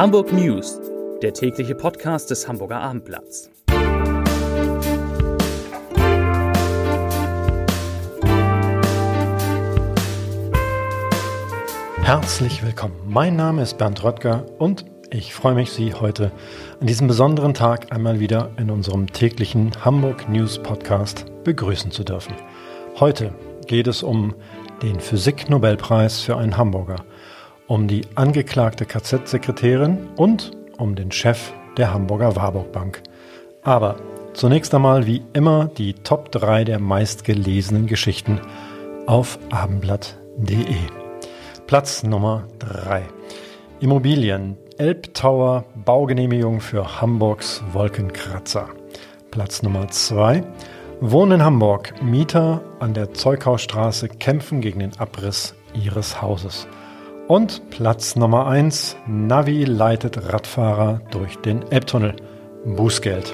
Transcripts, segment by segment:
Hamburg News, der tägliche Podcast des Hamburger Abendblatts. Herzlich willkommen. Mein Name ist Bernd Röttger und ich freue mich, Sie heute an diesem besonderen Tag einmal wieder in unserem täglichen Hamburg News Podcast begrüßen zu dürfen. Heute geht es um den Physik-Nobelpreis für einen Hamburger, um die angeklagte KZ-Sekretärin und um den Chef der Hamburger Warburg Bank. Aber zunächst einmal wie immer die Top 3 der meistgelesenen Geschichten auf abendblatt.de. Platz Nummer 3. Immobilien. Elbtower Baugenehmigung für Hamburgs Wolkenkratzer. Platz Nummer 2. Wohnen in Hamburg. Mieter an der Zeughausstraße kämpfen gegen den Abriss ihres Hauses. Und Platz Nummer 1. Navi leitet Radfahrer durch den Elbtunnel. Bußgeld.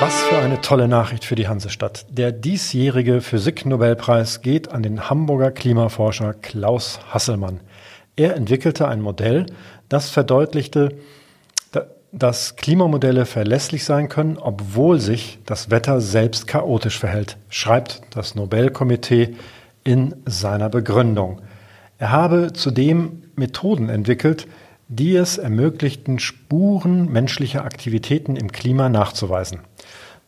Was für eine tolle Nachricht für die Hansestadt. Der diesjährige Physik-Nobelpreis geht an den Hamburger Klimaforscher Klaus Hasselmann. Er entwickelte ein Modell, das verdeutlichte, dass Klimamodelle verlässlich sein können, obwohl sich das Wetter selbst chaotisch verhält, schreibt das Nobelkomitee in seiner Begründung. Er habe zudem Methoden entwickelt, die es ermöglichten, Spuren menschlicher Aktivitäten im Klima nachzuweisen.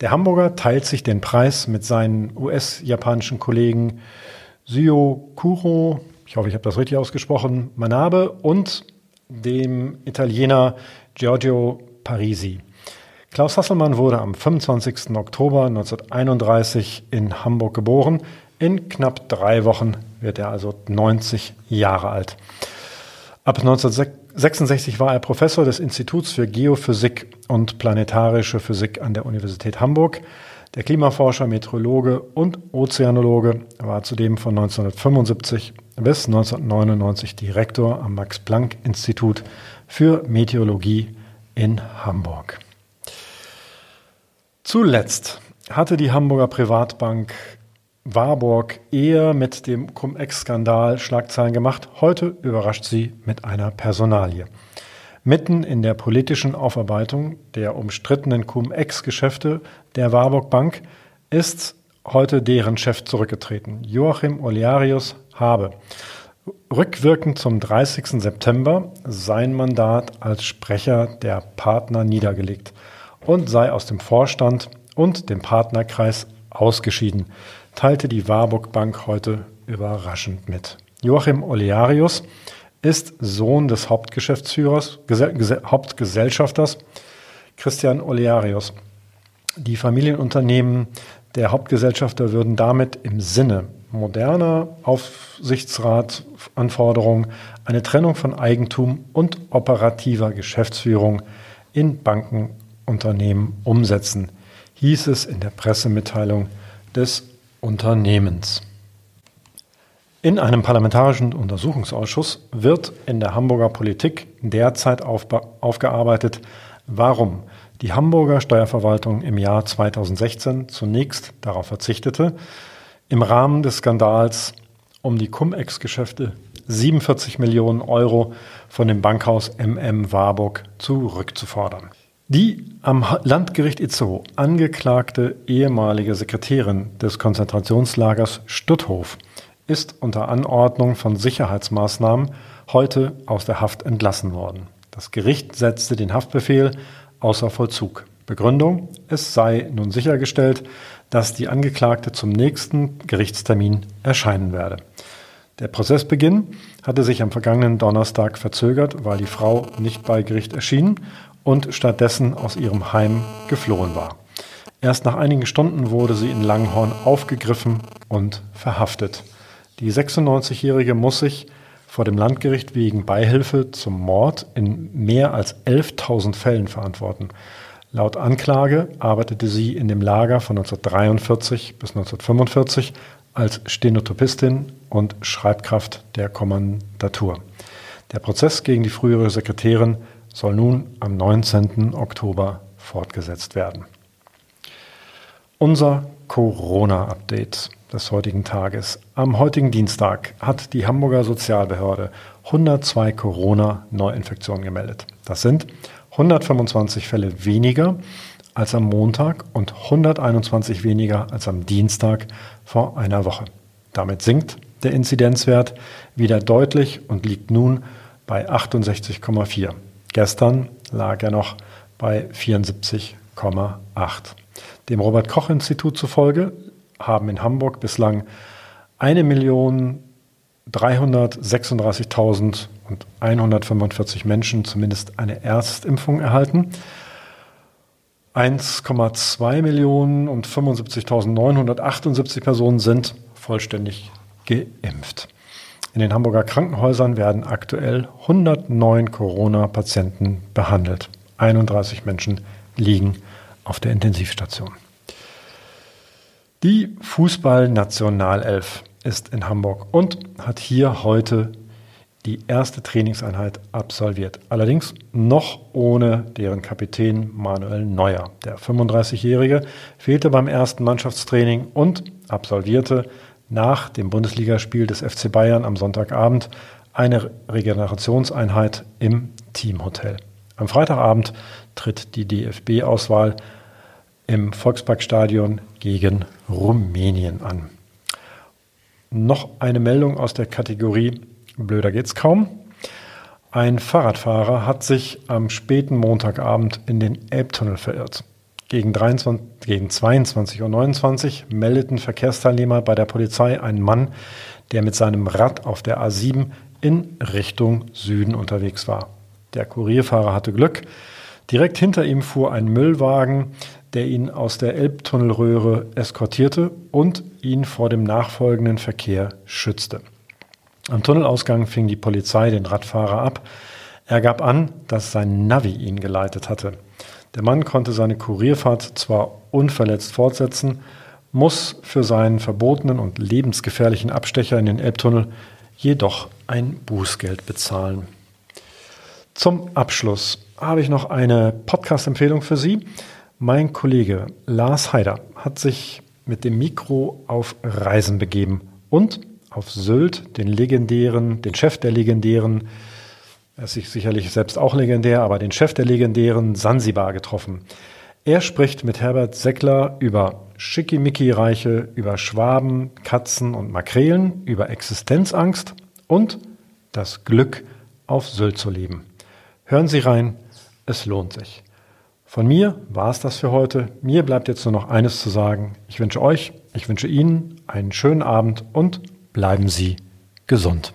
Der Hamburger teilt sich den Preis mit seinen US-japanischen Kollegen Sio Kuro, ich hoffe, ich habe das richtig ausgesprochen, Manabe und dem Italiener Giorgio Parisi. Klaus Hasselmann wurde am 25. Oktober 1931 in Hamburg geboren. In knapp drei Wochen wird er also 90 Jahre alt. Ab 1966 war er Professor des Instituts für Geophysik und Planetarische Physik an der Universität Hamburg. Der Klimaforscher, Meteorologe und Ozeanologe war zudem von 1975 bis 1999 Direktor am Max-Planck-Institut für Meteorologie in Hamburg. Zuletzt hatte die Hamburger Privatbank Warburg eher mit dem Cum-Ex-Skandal Schlagzeilen gemacht. Heute überrascht sie mit einer Personalie. Mitten in der politischen Aufarbeitung der umstrittenen Cum-Ex-Geschäfte der Warburg Bank ist heute deren Chef zurückgetreten. Joachim Olearius habe rückwirkend zum 30. September sein Mandat als Sprecher der Partner niedergelegt und sei aus dem Vorstand und dem Partnerkreis ausgeschieden, teilte die Warburg Bank heute überraschend mit. Joachim Olearius ist Sohn des Hauptgeschäftsführers, Hauptgesellschafters Christian Olearius. Die Familienunternehmen der Hauptgesellschafter würden damit im Sinne moderner Aufsichtsratsanforderungen eine Trennung von Eigentum und operativer Geschäftsführung in Bankenunternehmen umsetzen, hieß es in der Pressemitteilung des Unternehmens. In einem parlamentarischen Untersuchungsausschuss wird in der Hamburger Politik derzeit aufgearbeitet, warum die Hamburger Steuerverwaltung im Jahr 2016 zunächst darauf verzichtete, im Rahmen des Skandals um die Cum-Ex-Geschäfte 47 Millionen Euro von dem Bankhaus MM Warburg zurückzufordern. Die am Landgericht Itzehoe angeklagte ehemalige Sekretärin des Konzentrationslagers Stutthof ist unter Anordnung von Sicherheitsmaßnahmen heute aus der Haft entlassen worden. Das Gericht setzte den Haftbefehl außer Vollzug. Begründung, es sei nun sichergestellt, dass die Angeklagte zum nächsten Gerichtstermin erscheinen werde. Der Prozessbeginn hatte sich am vergangenen Donnerstag verzögert, weil die Frau nicht bei Gericht erschien und stattdessen aus ihrem Heim geflohen war. Erst nach einigen Stunden wurde sie in Langhorn aufgegriffen und verhaftet. Die 96-Jährige muss sich vor dem Landgericht wegen Beihilfe zum Mord in mehr als 11.000 Fällen verantworten. Laut Anklage arbeitete sie in dem Lager von 1943 bis 1945 als Stenotopistin und Schreibkraft der Kommandatur. Der Prozess gegen die frühere Sekretärin soll nun am 19. Oktober fortgesetzt werden. Unser Corona-Update. des heutigen Tages. Am heutigen Dienstag hat die Hamburger Sozialbehörde 102 Corona-Neuinfektionen gemeldet. Das sind 125 Fälle weniger als am Montag und 121 weniger als am Dienstag vor einer Woche. Damit sinkt der Inzidenzwert wieder deutlich und liegt nun bei 68,4. Gestern lag er noch bei 74,8. Dem Robert Koch Institut zufolge haben in Hamburg bislang 1.336.145 Menschen zumindest eine Erstimpfung erhalten. 1,2 Millionen und 75.978 Personen sind vollständig geimpft. In den Hamburger Krankenhäusern werden aktuell 109 Corona-Patienten behandelt. 31 Menschen liegen auf der Intensivstation. Die Fußball-Nationalelf ist in Hamburg und hat hier heute die erste Trainingseinheit absolviert. Allerdings noch ohne deren Kapitän Manuel Neuer. Der 35-Jährige fehlte beim ersten Mannschaftstraining und absolvierte nach dem Bundesligaspiel des FC Bayern am Sonntagabend eine Regenerationseinheit im Teamhotel. Am Freitagabend tritt die DFB-Auswahl im Volksparkstadion gegen Rumänien an. Noch eine Meldung aus der Kategorie Blöder geht's kaum. Ein Fahrradfahrer hat sich am späten Montagabend in den Elbtunnel verirrt. Gegen, 23, gegen 22.29 Uhr meldeten Verkehrsteilnehmer bei der Polizei einen Mann, der mit seinem Rad auf der A7 in Richtung Süden unterwegs war. Der Kurierfahrer hatte Glück. Direkt hinter ihm fuhr ein Müllwagen, der ihn aus der Elbtunnelröhre eskortierte und ihn vor dem nachfolgenden Verkehr schützte. Am Tunnelausgang fing die Polizei den Radfahrer ab. Er gab an, dass sein Navi ihn geleitet hatte. Der Mann konnte seine Kurierfahrt zwar unverletzt fortsetzen, muss für seinen verbotenen und lebensgefährlichen Abstecher in den Elbtunnel jedoch ein Bußgeld bezahlen. Zum Abschluss habe ich noch eine Podcast-Empfehlung für Sie. Mein Kollege Lars Haider hat sich mit dem Mikro auf Reisen begeben und auf Sylt den legendären, den Chef der legendären er ist sicherlich selbst auch legendär, aber den Chef der legendären Sansibar getroffen. Er spricht mit Herbert Seckler über Schickimicki-Reiche, über Schwaben, Katzen und Makrelen, über Existenzangst und das Glück, auf Sylt zu leben. Hören Sie rein, es lohnt sich. Von mir war es das für heute. Mir bleibt jetzt nur noch eines zu sagen. Ich wünsche euch, ich wünsche Ihnen einen schönen Abend und bleiben Sie gesund.